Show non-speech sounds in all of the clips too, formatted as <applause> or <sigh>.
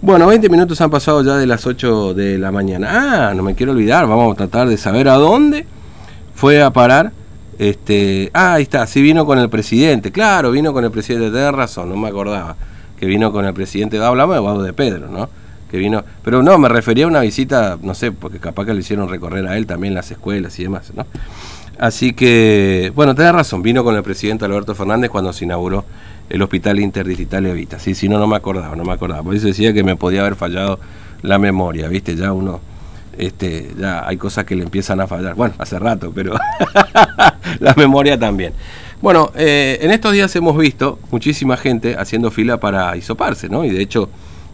Bueno, 20 minutos han pasado ya de las 8 de la mañana. Ah, no me quiero olvidar, vamos a tratar de saber a dónde fue a parar. Este, ah, ahí está, sí vino con el presidente. Claro, vino con el presidente, tenés razón, no me acordaba. Que vino con el presidente, hablamos de de Pedro, ¿no? Que vino, pero no, me refería a una visita, no sé, porque capaz que le hicieron recorrer a él también las escuelas y demás, ¿no? Así que, bueno, tenés razón, vino con el presidente Alberto Fernández cuando se inauguró el Hospital Interdigital Evita. Sí, si no, no me acordaba, no me acordaba. Por eso decía que me podía haber fallado la memoria, ¿viste? Ya uno, este, ya hay cosas que le empiezan a fallar. Bueno, hace rato, pero <laughs> la memoria también. Bueno, eh, en estos días hemos visto muchísima gente haciendo fila para hisoparse, ¿no? Y de hecho,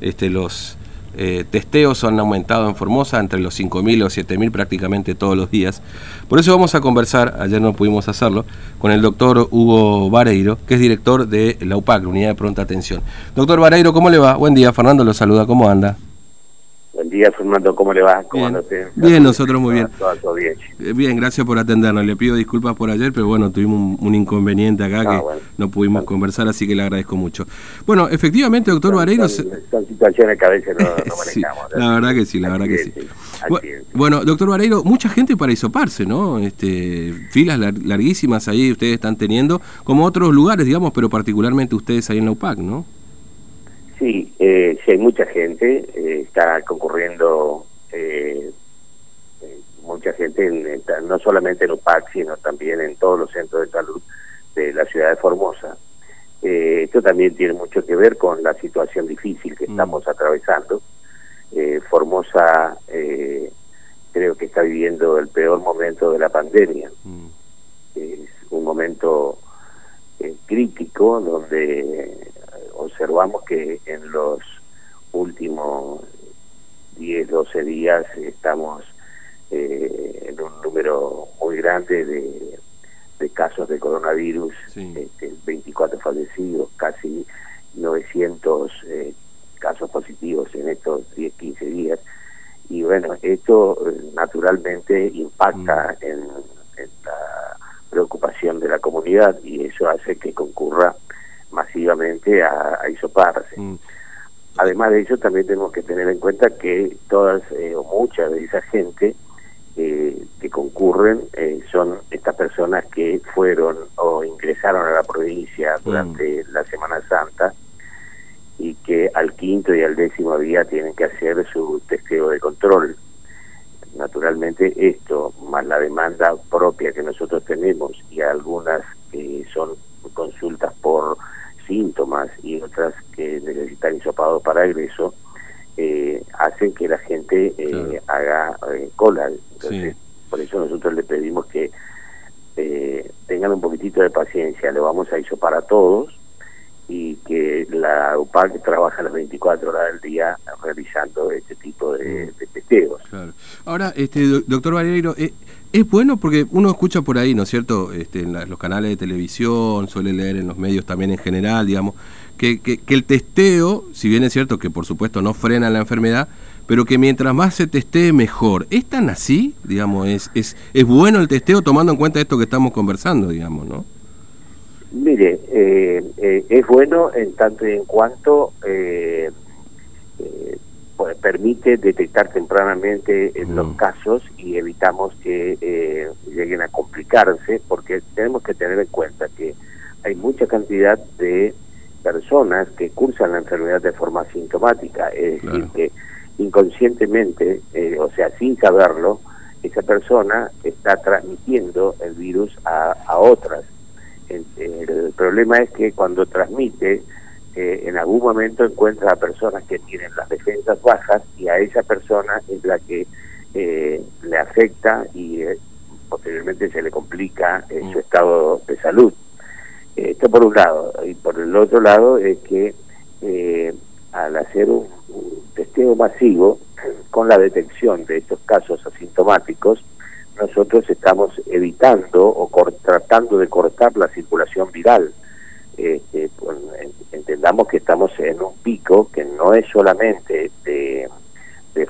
este, los eh, testeos han aumentado en Formosa entre los 5.000 o 7.000 prácticamente todos los días. Por eso vamos a conversar, ayer no pudimos hacerlo, con el doctor Hugo Vareiro, que es director de la UPAC, la Unidad de Pronta Atención. Doctor Vareiro, ¿cómo le va? Buen día, Fernando lo saluda, ¿cómo anda? Buen día, Fernando, ¿cómo le va? ¿Cómo bien, bien nosotros muy bien. bien. Eh, bien, gracias por atendernos. Le pido disculpas por ayer, pero bueno, tuvimos un, inconveniente acá ah, que no pudimos conversar, así que le agradezco mucho. Bueno, efectivamente, doctor Vareiro... Son, situaciones que a veces no, <laughs> manejamos. la verdad que sí, la verdad que sí. Bueno, doctor Vareiro, mucha gente para hisoparse, ¿no? Este, filas larguísimas ahí ustedes están teniendo, como otros lugares, digamos, pero particularmente ustedes ahí en la UPAC, ¿no? Sí, eh, sí hay mucha gente, eh, está concurriendo eh, eh, mucha gente, en, no solamente en UPAC, sino también en todos los centros de salud de la ciudad de Formosa. esto también tiene mucho que ver con la situación difícil que mm. estamos atravesando. Formosa creo que está viviendo el peor momento de la pandemia. Mm. Es un momento crítico donde observamos que en los últimos 10, 12 días estamos eh, en un número muy grande de, casos de coronavirus, 24 este, fallecidos, casi 900 eh, casos positivos en estos 10, 15 días. Y bueno, esto eh, naturalmente impacta mm. en, en la preocupación de la comunidad y eso hace que concurra masivamente a, a isoparse. Mm. Además de eso, también tenemos que tener en cuenta que todas eh, o muchas de esa gente eh, que concurren eh, son estas personas que fueron o ingresaron a la provincia mm. durante la Semana Santa y que al quinto y al décimo día tienen que hacer su testeo de control. Naturalmente esto, más la demanda propia que nosotros tenemos y algunas que son consultas por síntomas y otras que necesitan hisopado para egreso, eh, hacen que la gente eh, haga eh, cola. Entonces, por eso nosotros le pedimos que tengan un poquitito de paciencia, le vamos a hisopar a todos y que la UPAC trabaja las 24 horas del día realizando este tipo de, mm. de testeos. Ahora, este doctor Valero, es bueno porque uno escucha por ahí, ¿no es cierto?, este, en los canales de televisión, suele leer en los medios también en general, digamos, que, que, el testeo, si bien es cierto que por supuesto no frena la enfermedad, pero que mientras más se testee mejor. ¿Es tan así? Digamos, es, es, es bueno el testeo tomando en cuenta esto que estamos conversando, digamos, ¿no? Mire, eh, eh, es bueno en tanto y en cuanto eh, pues, permite detectar tempranamente en los mm. casos y evitamos que eh, lleguen a complicarse porque tenemos que tener en cuenta que hay mucha cantidad de personas que cursan la enfermedad de forma sintomática, es decir, que inconscientemente, eh, o sea, sin saberlo, esa persona está transmitiendo el virus a, a otras. El problema es que cuando transmite, en algún momento encuentra a personas que tienen las defensas bajas y a esa persona es la que eh, le afecta y eh, posteriormente se le complica eh, su mm. estado de salud. esto por un lado. Y por el otro lado es que al hacer un, testeo masivo con la detección de estos casos asintomáticos, nosotros estamos evitando o tratando de cortar la circulación viral pues, entendamos que estamos en un pico que no es solamente de,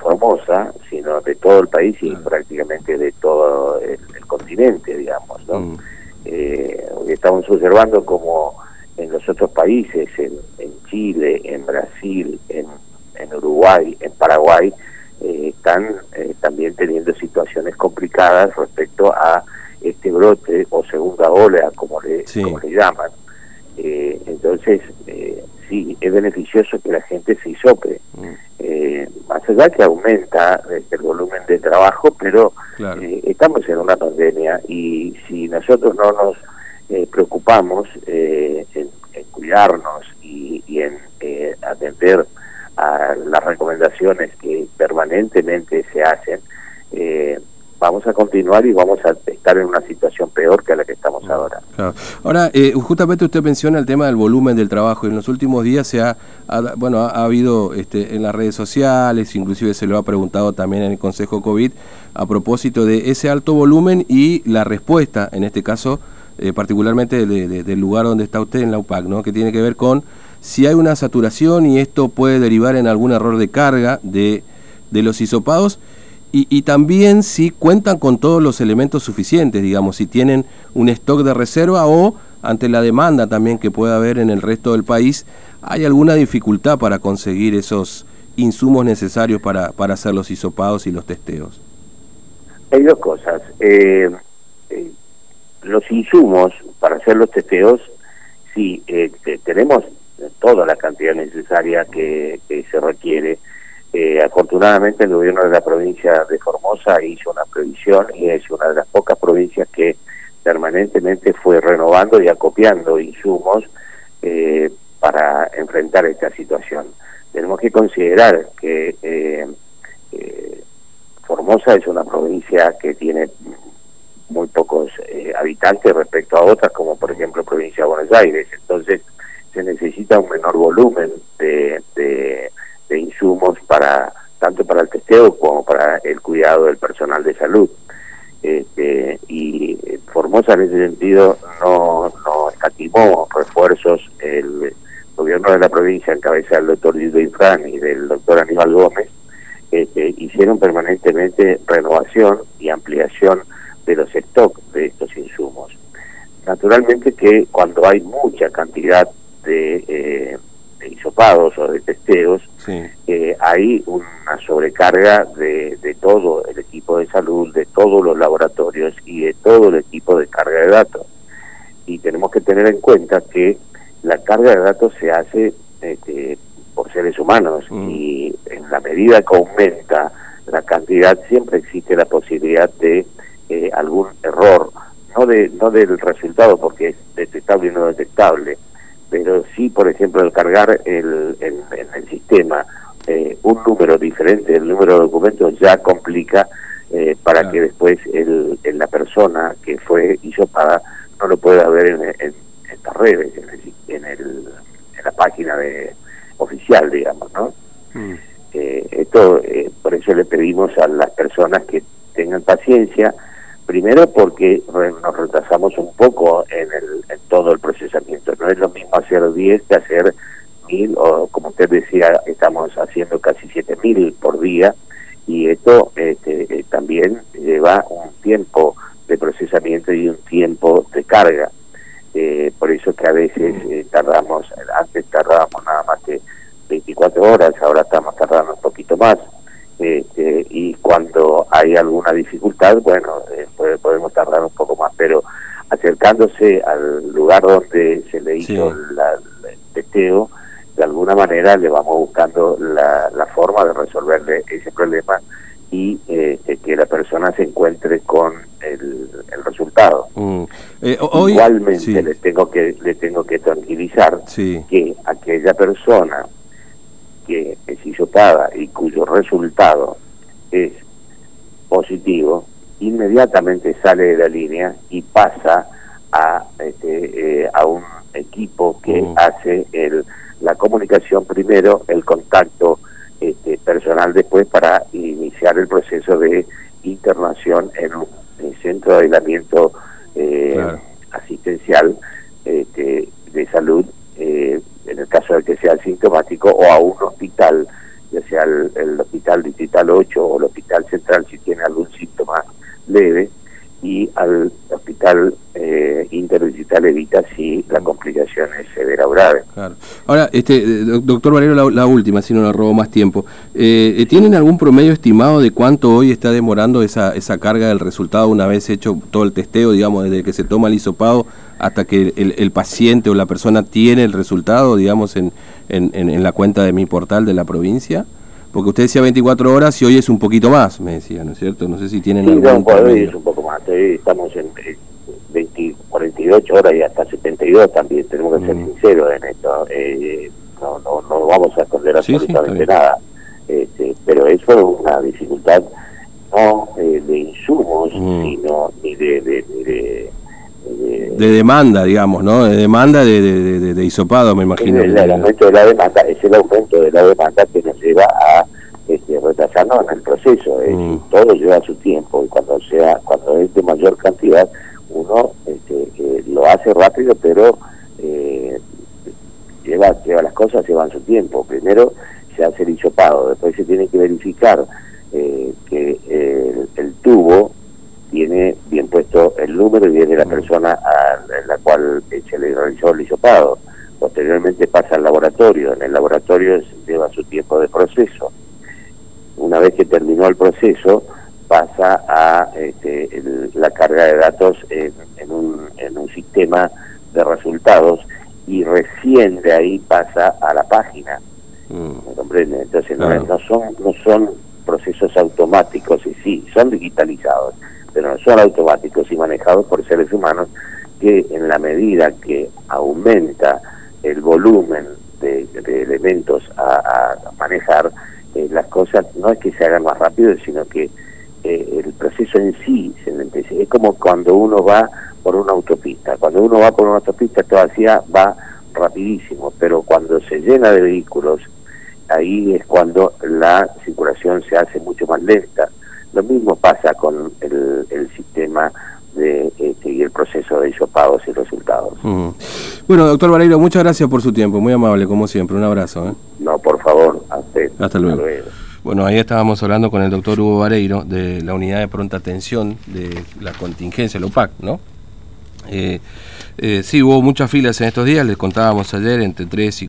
Formosa, sino de todo el país y prácticamente de todo el, continente, digamos. ¿no? Mm. Eh, estamos observando como en los otros países, en, Chile, en Brasil, en también teniendo situaciones complicadas respecto a este brote o segunda ola, como le, como le llaman. Eh, entonces, eh, sí, es beneficioso que la gente se isope. Mm. Eh, más allá que aumenta este, el volumen de trabajo, pero eh, estamos en una pandemia y si nosotros no nos preocupamos en, cuidarnos y, y en atender a las recomendaciones que permanentemente se hacen, eh, vamos a continuar y vamos a estar en una situación peor que la que estamos ahora. Ahora, eh, justamente usted menciona el tema del volumen del trabajo. En los últimos días se ha, bueno, ha, habido este, en las redes sociales, inclusive se lo ha preguntado también en el Consejo COVID, a propósito de ese alto volumen y la respuesta, en este caso, eh, particularmente del lugar donde está usted en la UPAC, ¿no? que tiene que ver con si hay una saturación y esto puede derivar en algún error de carga de, de los hisopados y, también si cuentan con todos los elementos suficientes, digamos, si tienen un stock de reserva o ante la demanda también que pueda haber en el resto del país, ¿hay alguna dificultad para conseguir esos insumos necesarios para, para hacer los hisopados y los testeos? Hay dos cosas. Eh, eh, los insumos para hacer los testeos, sí, eh, tenemos toda la cantidad necesaria que se requiere eh, afortunadamente el gobierno de la provincia de Formosa hizo una previsión y es una de las pocas provincias que permanentemente fue renovando y acopiando insumos eh, para enfrentar esta situación. Tenemos que considerar que eh, Formosa es una provincia que tiene muy pocos habitantes respecto a otras, como por ejemplo provincia de Buenos Aires. Entonces se necesita un menor volumen de de insumos para tanto para el testeo como para el cuidado del personal de salud. Este, y Formosa en ese sentido no, no escatimó refuerzos. El gobierno de la provincia, en cabeza del doctor Lido Infran y del doctor Aníbal Gómez, este, hicieron permanentemente renovación y ampliación de los stocks de estos insumos. Naturalmente que cuando hay mucha cantidad de eh, de hisopados o de testeos, eh, hay una sobrecarga de, de todo el equipo de salud, de todos los laboratorios y de todo el equipo de carga de datos. Y tenemos que tener en cuenta que la carga de datos se hace este, por seres humanos mm. y en la medida que aumenta la cantidad siempre existe la posibilidad de eh, algún error, no de no del resultado porque es detectable y no detectable, pero sí, por ejemplo, al cargar el, en, el sistema eh, un número diferente del número de documentos ya complica eh, para que después el, la persona que fue hisopada no lo pueda ver en, en, estas redes, en, el, en, la página de oficial, digamos, ¿no? Mm. Eh, esto, por eso le pedimos a las personas que tengan paciencia, Primero porque nos retrasamos un poco en, el, en todo el procesamiento. No es lo mismo hacer 10 que hacer mil o como usted decía, estamos haciendo casi 7000 por día y esto este, eh, también lleva un tiempo de procesamiento y un tiempo de carga. Eh, por eso que a veces eh, tardamos, antes tardábamos nada más que 24 horas, ahora estamos tardando un poquito más. Este, y cuando hay alguna dificultad, bueno, podemos tardar un poco más, pero acercándose al lugar donde se le hizo el testeo, de alguna manera le vamos buscando la, forma de resolverle ese problema y eh, que la persona se encuentre con el, resultado. Mm. Eh, Igualmente le tengo que le tengo que tranquilizar que aquella persona que es hisopada y cuyo resultado es positivo, inmediatamente sale de la línea y pasa a, este, eh, a un equipo que mm. hace el, la comunicación primero, el contacto este, personal después para iniciar el proceso de internación en un centro de aislamiento eh, asistencial este, de salud eh, en el caso de que sea sintomático, o a un hospital, ya sea el, hospital distrital 8 o el hospital central si tiene algún síntoma leve, y al hospital eh, interdigital evita si la complicación es severa o grave. Claro. Ahora, este, eh, doctor Valero, la, última, si no le robo más tiempo. Eh, eh, ¿Tienen algún promedio estimado de cuánto hoy está demorando esa, esa carga del resultado una vez hecho todo el testeo, digamos, desde que se toma el hisopado hasta que el, paciente o la persona tiene el resultado, digamos, en, en, en, la cuenta de mi portal de la provincia? Porque usted decía 24 horas y hoy es un poquito más, me decía, ¿no es cierto? No sé si tienen sí, algún no, hoy es un poco más. estamos en 20, 48 horas y hasta 72 también, tenemos que ser mm. sinceros en esto. Eh, no, no, no vamos a esconder absolutamente nada. Este, pero eso es una dificultad no eh, de insumos, mm. sino ni de, de, de de demanda, digamos, ¿no? De demanda de, de, de, hisopado, me imagino. El, aumento de la demanda es el aumento de la demanda que nos lleva a este, retrasarnos en el proceso. Mm. Todo lleva su tiempo y cuando sea cuando es de mayor cantidad, uno este, eh, lo hace rápido, pero eh, lleva, lleva las cosas, llevan su tiempo. Primero se hace el hisopado, después se tiene que verificar eh, que el, tubo tiene bien puesto el número y viene la mm. persona a, la cual se le realizó el hisopado. Posteriormente pasa al laboratorio, en el laboratorio lleva su tiempo de proceso. Una vez que terminó el proceso, pasa a este, la carga de datos en, un, en un sistema de resultados y recién de ahí pasa a la página. Mm. Entonces no, son, no son procesos automáticos y sí, son digitalizados, pero no son automáticos y manejados por seres humanos que en la medida que aumenta el volumen de, elementos a, manejar, eh, las cosas no es que se hagan más rápido, sino que eh, el proceso en sí se Es como cuando uno va por una autopista. Cuando uno va por una autopista todavía va rapidísimo, pero cuando se llena de vehículos, ahí es cuando la circulación se hace mucho más lenta. Lo mismo pasa con el, sistema de este, y el proceso de pagos y resultados. Bueno, doctor Vareiro, muchas gracias por su tiempo, muy amable como siempre, un abrazo. ¿eh? No, por favor, Hasta luego. Bueno, ahí estábamos hablando con el doctor Hugo Vareiro de la unidad de pronta atención de la contingencia, el OPAC, ¿no? Eh, eh, sí, hubo muchas filas en estos días, les contábamos ayer, entre tres y